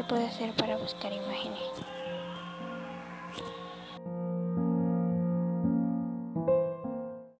y puede hacer para buscar imágenes.